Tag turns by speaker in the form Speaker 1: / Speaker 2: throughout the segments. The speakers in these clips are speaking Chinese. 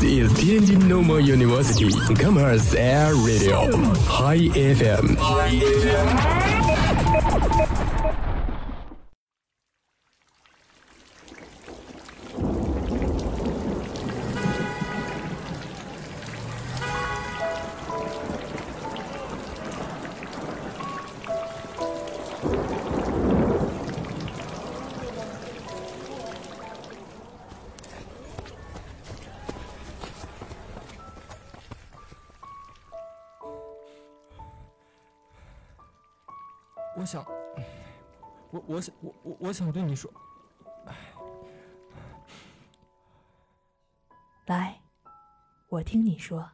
Speaker 1: This is Tianjin Normal University Commerce Air Radio High FM。
Speaker 2: 我我对你说，
Speaker 3: 来，我听你说。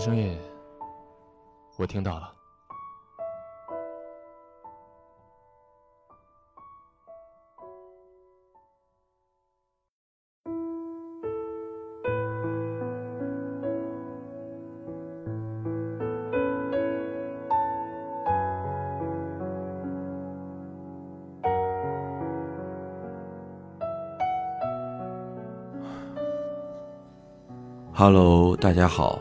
Speaker 4: 声音
Speaker 2: 我听到了。
Speaker 5: Hello，大家好，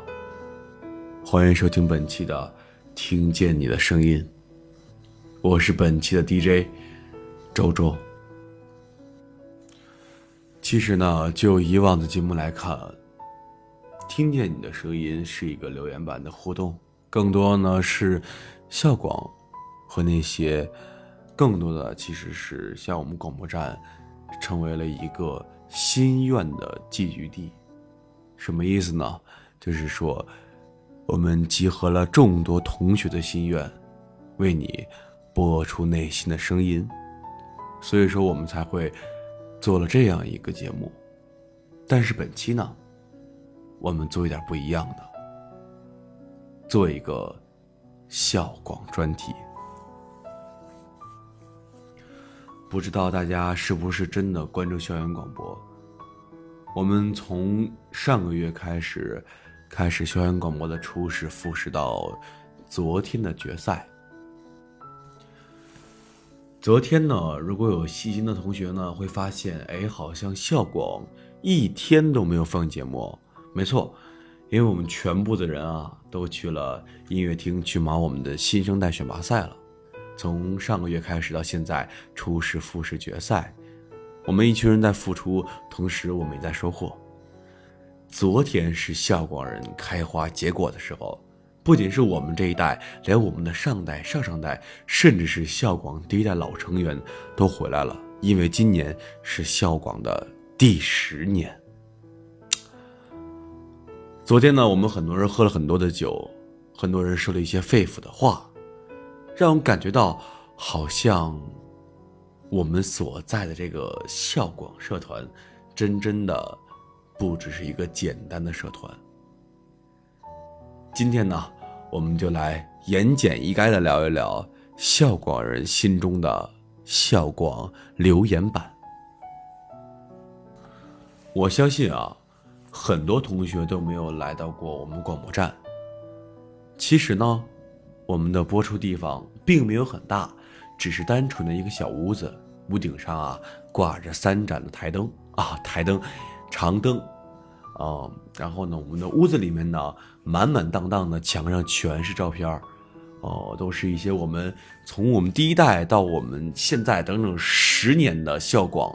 Speaker 5: 欢迎收听本期的《听见你的声音》，我是本期的 DJ 周周。其实呢，就以往的节目来看，《听见你的声音》是一个留言版的互动，更多呢是校广和那些更多的其实是像我们广播站成为了一个心愿的寄居地。什么意思呢？就是说，我们集合了众多同学的心愿，为你播出内心的声音，所以说我们才会做了这样一个节目。但是本期呢，我们做一点不一样的，做一个校广专题。不知道大家是不是真的关注校园广播？我们从上个月开始，开始校园广播的初试、复试到昨天的决赛。昨天呢，如果有细心的同学呢，会发现，哎，好像校广一天都没有放节目。没错，因为我们全部的人啊，都去了音乐厅去忙我们的新生代选拔赛了。从上个月开始到现在，初试、复试、决赛。我们一群人在付出，同时我们也在收获。昨天是校广人开花结果的时候，不仅是我们这一代，连我们的上代、上上代，甚至是校广第一代老成员都回来了，因为今年是校广的第十年。昨天呢，我们很多人喝了很多的酒，很多人说了一些肺腑的话，让我感觉到好像。我们所在的这个校广社团，真真的不只是一个简单的社团。今天呢，我们就来言简意赅的聊一聊校广人心中的校广留言板。我相信啊，很多同学都没有来到过我们广播站。其实呢，我们的播出地方并没有很大。只是单纯的一个小屋子，屋顶上啊挂着三盏的台灯啊，台灯，长灯，啊，然后呢，我们的屋子里面呢满满当当的，墙上全是照片儿哦，都是一些我们从我们第一代到我们现在整整十年的校广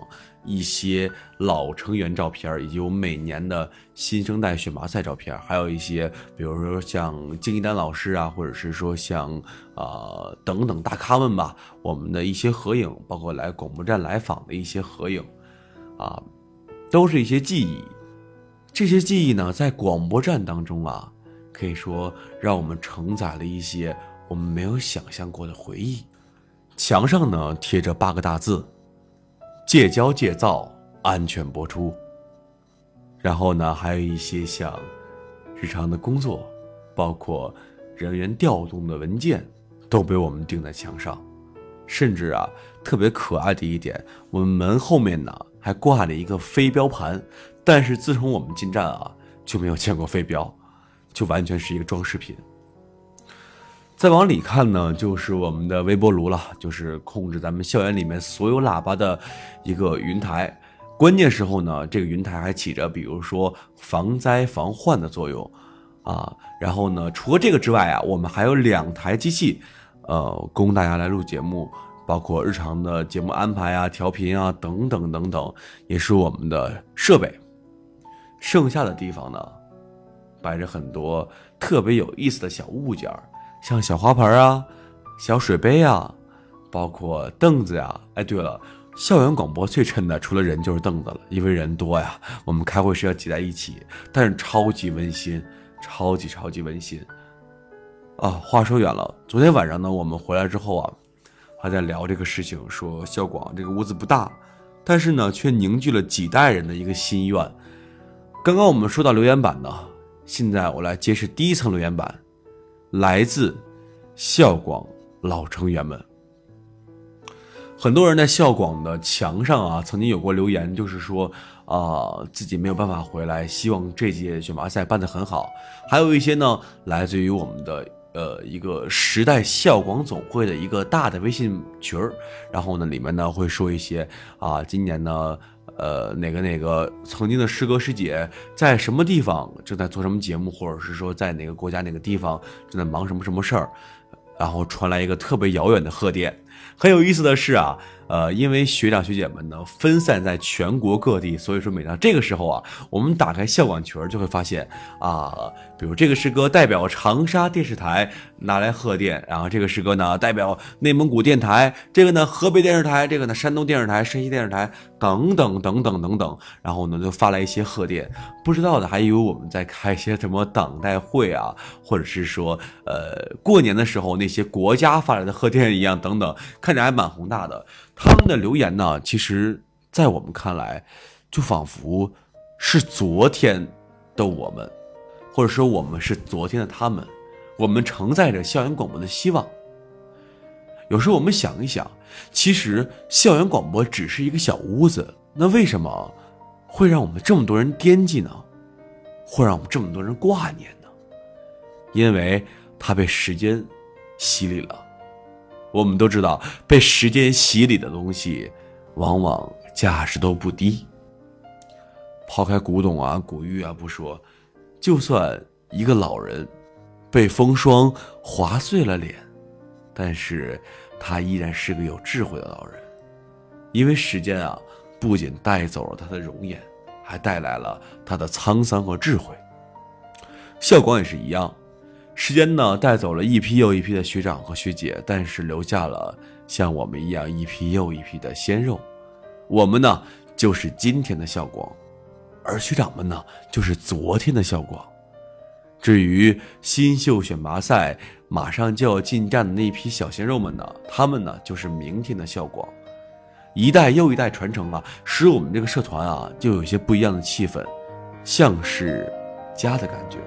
Speaker 5: 一些老成员照片，以及我们每年的新生代选拔赛照片，还有一些比如说像金一丹老师啊，或者是说像啊、等等大咖们吧，我们的一些合影，包括来广播站来访的一些合影，啊，都是一些记忆。这些记忆呢，在广播站当中啊，可以说让我们承载了一些我们没有想象过的回忆。墙上呢贴着八个大字。戒骄戒躁，安全播出。然后呢，还有一些像日常的工作，包括人员调动的文件，都被我们钉在墙上。甚至啊，特别可爱的一点，我们门后面呢还挂了一个飞镖盘。但是自从我们进站啊，就没有见过飞镖，就完全是一个装饰品。再往里看呢，就是我们的微波炉了，就是控制咱们校园里面所有喇叭的一个云台。关键时候呢，这个云台还起着比如说防灾防患的作用啊。然后呢，除了这个之外啊，我们还有两台机器，呃，供大家来录节目，包括日常的节目安排啊、调频啊等等等等，也是我们的设备。剩下的地方呢，摆着很多特别有意思的小物件像小花盆啊、小水杯啊，包括凳子呀。哎，对了，校园广播最衬的除了人就是凳子了，因为人多呀，我们开会是要挤在一起，但是超级温馨，超级超级温馨。啊，话说远了，昨天晚上呢，我们回来之后啊，还在聊这个事情，说校广这个屋子不大，但是呢，却凝聚了几代人的一个心愿。刚刚我们说到留言板呢，现在我来揭示第一层留言板，来自校广老成员们。很多人在校广的墙上啊，曾经有过留言，就是说啊自己没有办法回来，希望这届选拔赛办得很好。还有一些呢，来自于我们的呃一个时代校广总会的一个大的微信群儿，然后呢里面呢会说一些啊今年呢。呃，哪个哪个曾经的师哥师姐在什么地方正在做什么节目，或者是说在哪个国家哪个地方正在忙什么什么事儿，然后传来一个特别遥远的贺电。很有意思的是啊。呃，因为学长学姐们呢分散在全国各地，所以说每当这个时候啊，我们打开校广群就会发现啊，比如这个师哥代表长沙电视台拿来贺电，然后这个师哥呢代表内蒙古电台，这个呢河北电视台，这个呢山东电视台、山西电视台等等等等等等，然后呢就发来一些贺电，不知道的还以为我们在开一些什么党代会啊，或者是说呃过年的时候那些国家发来的贺电一样等等，看着还蛮宏大的。他们的留言呢，其实，在我们看来，就仿佛是昨天的我们，或者说我们是昨天的他们。我们承载着校园广播的希望。有时候我们想一想，其实校园广播只是一个小屋子，那为什么会让我们这么多人惦记呢？会让我们这么多人挂念呢？因为它被时间洗礼了。我们都知道，被时间洗礼的东西，往往价值都不低。抛开古董啊、古玉啊不说，就算一个老人被风霜划碎了脸，但是他依然是个有智慧的老人，因为时间啊，不仅带走了他的容颜，还带来了他的沧桑和智慧。校广也是一样。时间呢，带走了一批又一批的学长和学姐，但是留下了像我们一样一批又一批的鲜肉。我们呢，就是今天的校广，而学长们呢，就是昨天的校广。至于新秀选拔赛马上就要进站的那批小鲜肉们呢，他们呢，就是明天的校广。一代又一代传承啊，使我们这个社团啊，就有些不一样的气氛，像是家的感觉。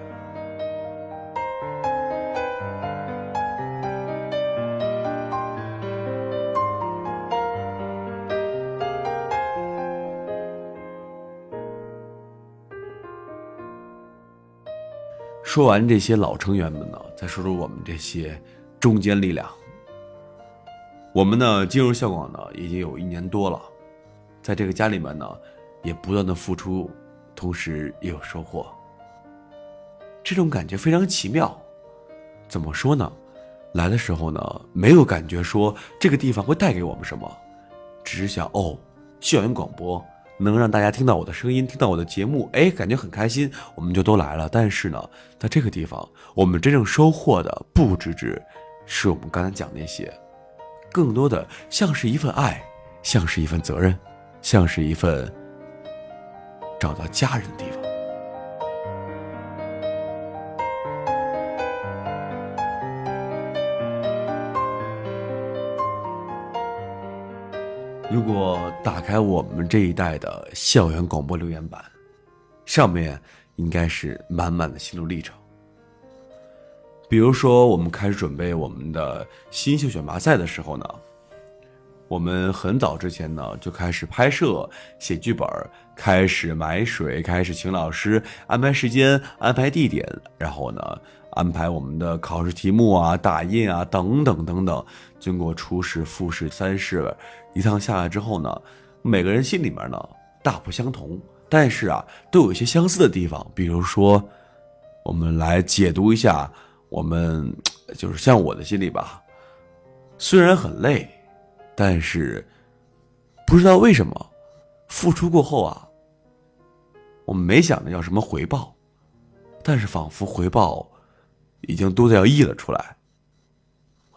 Speaker 5: 说完这些老成员们呢，再说说我们这些中坚力量。我们呢进入校广呢已经有一年多了，在这个家里面呢，也不断的付出，同时也有收获。这种感觉非常奇妙。怎么说呢？来的时候呢，没有感觉说这个地方会带给我们什么，只是想哦，校园广播。能让大家听到我的声音，听到我的节目，哎，感觉很开心，我们就都来了。但是呢，在这个地方，我们真正收获的不只只是我们刚才讲那些，更多的像是一份爱，像是一份责任，像是一份找到家人的地方。如果打开我们这一代的校园广播留言板，上面应该是满满的心路历程。比如说，我们开始准备我们的新秀选拔赛的时候呢，我们很早之前呢就开始拍摄、写剧本，开始买水，开始请老师安排时间、安排地点，然后呢安排我们的考试题目啊、打印啊等等等等。经过初试、复试、三试一趟下来之后呢，每个人心里面呢大不相同，但是啊都有一些相似的地方。比如说，我们来解读一下。我们就是像我的心里吧，虽然很累，但是不知道为什么，付出过后啊，我们没想着要什么回报，但是仿佛回报已经多的要溢了出来。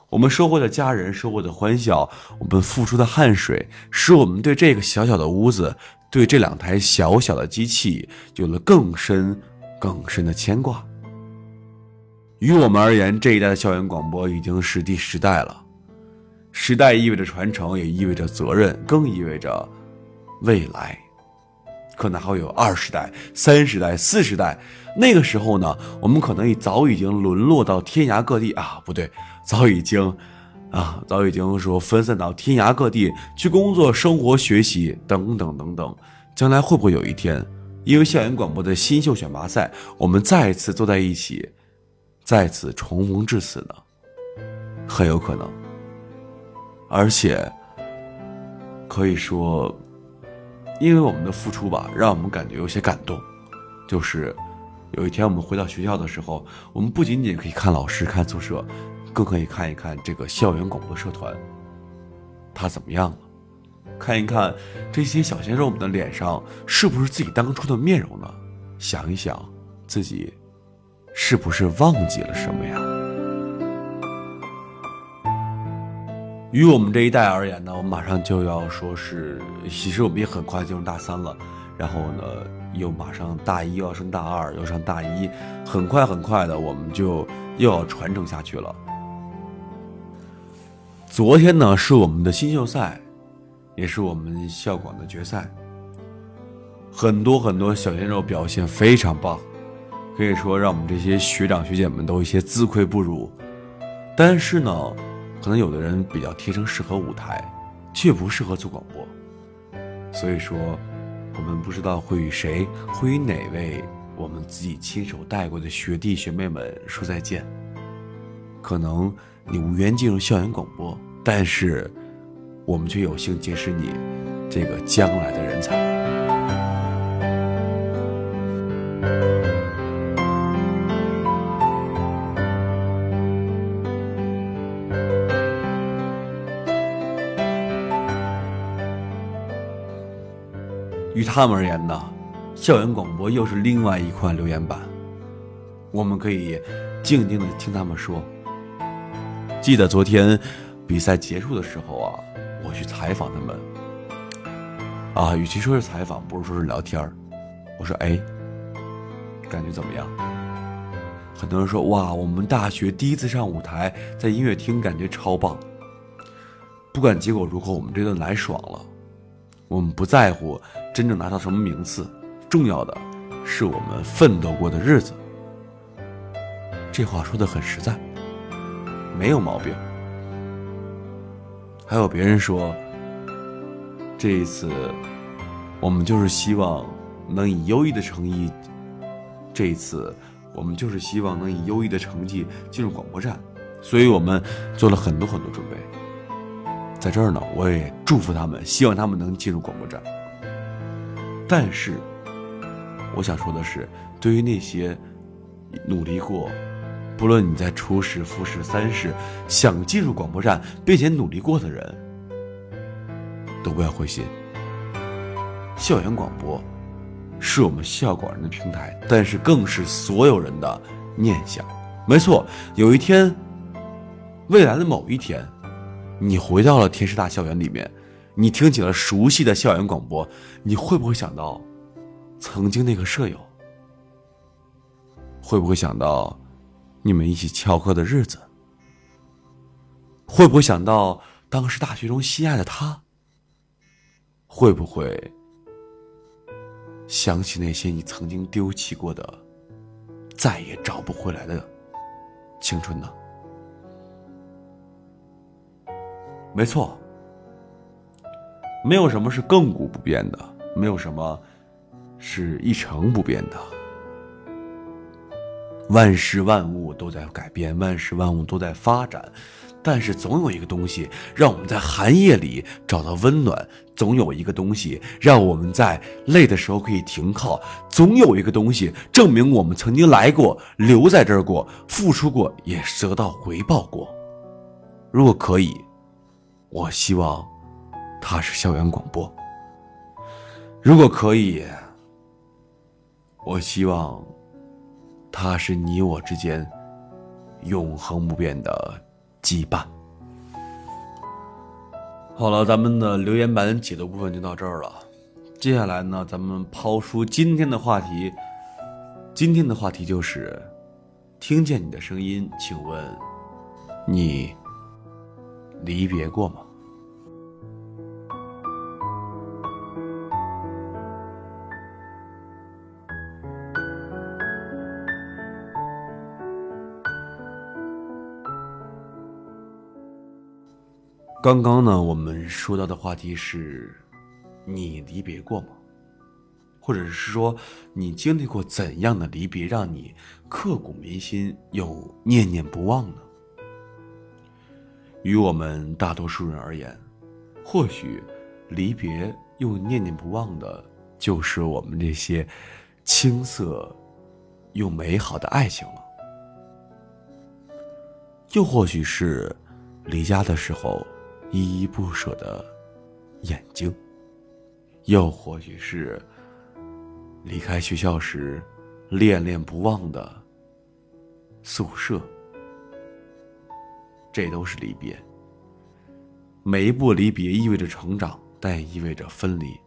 Speaker 5: 我们收获的家人，收获的欢笑，我们付出的汗水，使我们对这个小小的屋子，对这两台小小的机器，有了更深、更深的牵挂。于我们而言，这一代的校园广播已经是第十代了。时代意味着传承，也意味着责任，更意味着未来。可能还会有二十代、三十代、四十代。那个时候呢，我们可能已早已经沦落到天涯各地啊，不对，早已经啊，早已经说分散到天涯各地去工作、生活、学习等等等等。将来会不会有一天，因为校园广播的新秀选拔赛，我们再次坐在一起？再次重逢至此呢，很有可能。而且可以说，因为我们的付出吧，让我们感觉有些感动。就是有一天我们回到学校的时候，我们不仅仅可以看老师、看宿舍，更可以看一看这个校园广播社团，他怎么样了？看一看这些小鲜肉们的脸上是不是自己当初的面容呢？想一想自己。是不是忘记了什么呀？于我们这一代而言呢，我们马上就要说是，其实我们也很快进入大三了，然后呢，又马上大一要升大二，又上大一，很快很快的，我们就又要传承下去了。昨天呢，是我们的新秀赛，也是我们校广的决赛，很多很多小鲜肉表现非常棒。可以说，让我们这些学长学姐们都一些自愧不如。但是呢，可能有的人比较天生适合舞台，却不适合做广播。所以说，我们不知道会与谁，会与哪位我们自己亲手带过的学弟学妹们说再见。可能你无缘进入校园广播，但是我们却有幸结识你这个将来的人才。于他们而言呢，校园广播又是另外一块留言板，我们可以静静的听他们说。记得昨天比赛结束的时候啊，我去采访他们。啊，与其说是采访，不如说是聊天我说：“哎，感觉怎么样？”很多人说：“哇，我们大学第一次上舞台，在音乐厅，感觉超棒。”不管结果如何，我们这顿来爽了。我们不在乎。真正拿到什么名次，重要的是我们奋斗过的日子。这话说的很实在，没有毛病。还有别人说，这一次我们就是希望能以优异的成绩，这一次我们就是希望能以优异的成绩进入广播站，所以我们做了很多很多准备。在这儿呢，我也祝福他们，希望他们能进入广播站。但是，我想说的是，对于那些努力过，不论你在初试、复试、三试，想进入广播站并且努力过的人，都不要灰心。校园广播是我们校广人的平台，但是更是所有人的念想。没错，有一天，未来的某一天，你回到了天师大校园里面。你听起了熟悉的校园广播，你会不会想到曾经那个舍友？会不会想到你们一起翘课的日子？会不会想到当时大学中心爱的他？会不会想起那些你曾经丢弃过的、再也找不回来的青春呢？没错，没有什么是亘古不变的，没有什么是一成不变的。万事万物都在改变，万事万物都在发展。但是总有一个东西让我们在寒夜里找到温暖，总有一个东西让我们在累的时候可以停靠，总有一个东西证明我们曾经来过，留在这儿过，付出过，也得到回报过。如果可以，我希望它是校园广播。如果可以，我希望它是你我之间永恒不变的。羁绊。好了，咱们的留言板解读部分就到这儿了。接下来呢，咱们抛出今天的话题。今天的话题就是：听见你的声音，请问你离别过吗？刚刚呢，我们说到的话题是：你离别过吗？或者是说，你经历过怎样的离别，让你刻骨铭心又念念不忘呢？于我们大多数人而言，或许离别又念念不忘的，就是我们这些青涩又美好的爱情了。又或许是离家的时候。依依不舍的眼睛，又或许是离开学校时恋恋不忘的宿舍，这都是离别。每一步离别意味着成长，但也意味着分离，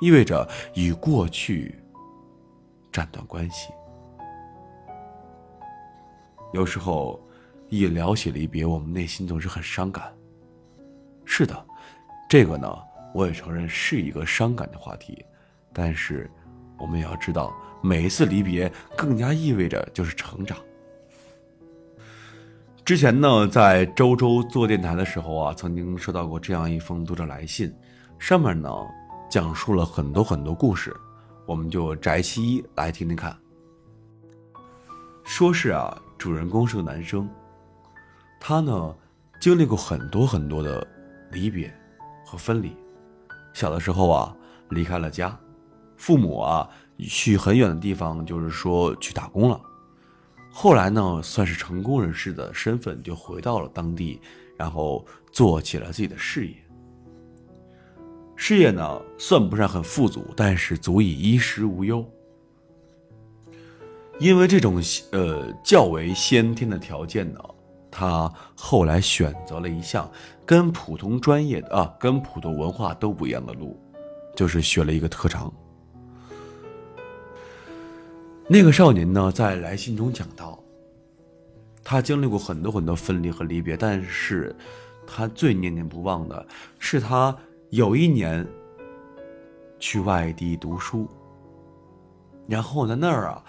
Speaker 5: 意味着与过去斩断关系。有时候，一聊起离别，我们内心总是很伤感。是的，这个呢，我也承认是一个伤感的话题，但是，我们也要知道，每一次离别更加意味着就是成长。之前呢，在周周做电台的时候啊，曾经收到过这样一封读者来信，上面呢讲述了很多很多故事，我们就摘其一来听听看。说是啊，主人公是个男生，他呢经历过很多很多的。离别和分离，小的时候啊，离开了家，父母啊去很远的地方，就是说去打工了。后来呢，算是成功人士的身份，就回到了当地，然后做起了自己的事业。事业呢，算不上很富足，但是足以衣食无忧。因为这种呃较为先天的条件呢。他后来选择了一项跟普通专业的啊，跟普通文化都不一样的路，就是学了一个特长。那个少年呢，在来信中讲到，他经历过很多很多分离和离别，但是他最念念不忘的是他有一年去外地读书，然后在那儿啊，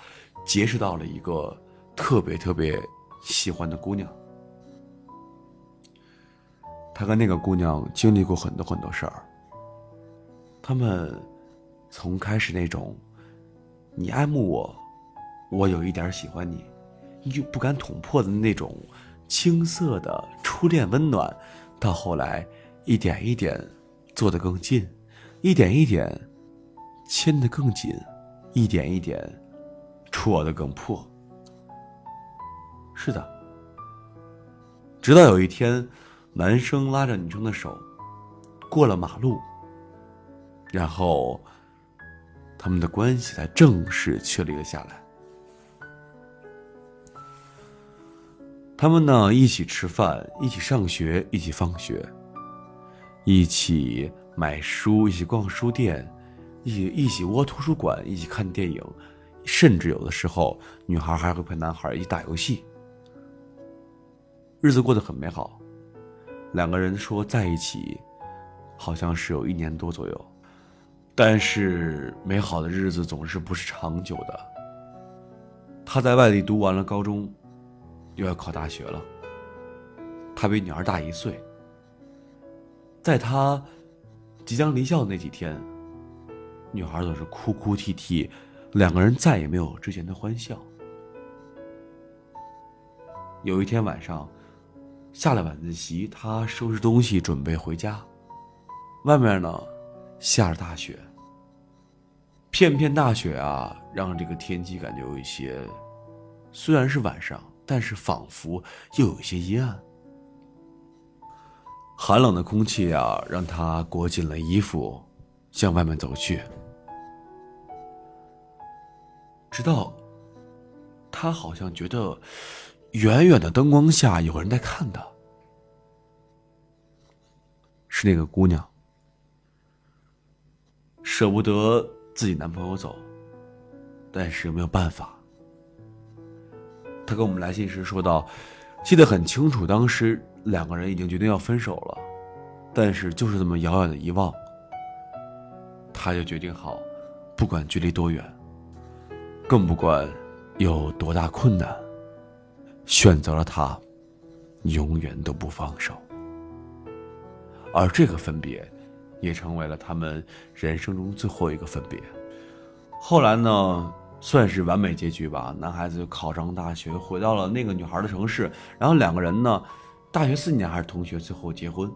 Speaker 5: 结识到了一个特别特别喜欢的姑娘。他跟那个姑娘经历过很多很多事儿。他们从开始那种你爱慕我，我有一点喜欢你，又不敢捅破的那种青涩的初恋温暖，到后来一点一点坐得更近，一点一点牵得更紧，一点一点戳得更破。是的，直到有一天。男生拉着女生的手，过了马路，然后他们的关系才正式确立了下来。他们呢，一起吃饭，一起上学，一起放学，一起买书，一起逛书店，一起一起窝图书馆，一起看电影，甚至有的时候，女孩还会陪男孩一起打游戏，日子过得很美好。两个人说在一起，好像是有一年多左右。但是美好的日子总是不是长久的。他在外地读完了高中，又要考大学了。他比女儿大一岁。在他即将离校的那几天，女孩总是哭哭啼啼，两个人再也没有之前的欢笑。有一天晚上，下了晚自习，他收拾东西准备回家，外面呢下着大雪。片片大雪啊，让这个天气感觉有一些，虽然是晚上，但是仿佛又有些阴暗。寒冷的空气啊，让他裹紧了衣服，向外面走去。直到他好像觉得，远远的灯光下有人在看他，是那个姑娘，舍不得自己男朋友走，但是没有办法。他跟我们来信时说道：“记得很清楚，当时。”两个人已经决定要分手了，但是就是这么遥远的遗忘，他就决定好，不管距离多远，更不管有多大困难，选择了他，永远都不放手。而这个分别，也成为了他们人生中最后一个分别。后来呢，算是完美结局吧。男孩子就考上大学，回到了那个女孩的城市，然后两个人呢。大学四年还是同学，最后结婚。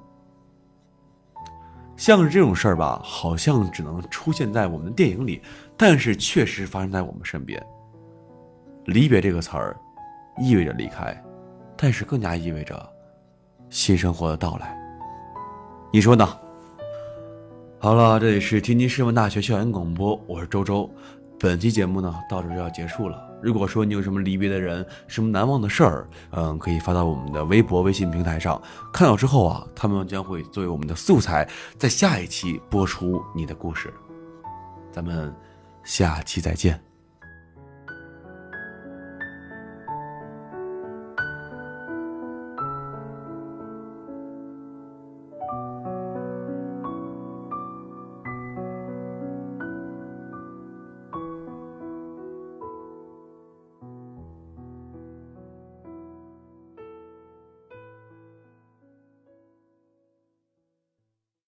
Speaker 5: 像是这种事儿吧，好像只能出现在我们的电影里，但是确实发生在我们身边。离别这个词儿，意味着离开，但是更加意味着新生活的到来。你说呢？好了，这里是天津师范大学校园广播，我是周周。本期节目呢，到这就要结束了。如果说你有什么离别的人，什么难忘的事儿，嗯，可以发到我们的微博、微信平台上，看到之后啊，他们将会作为我们的素材，在下一期播出你的故事。咱们下期再见。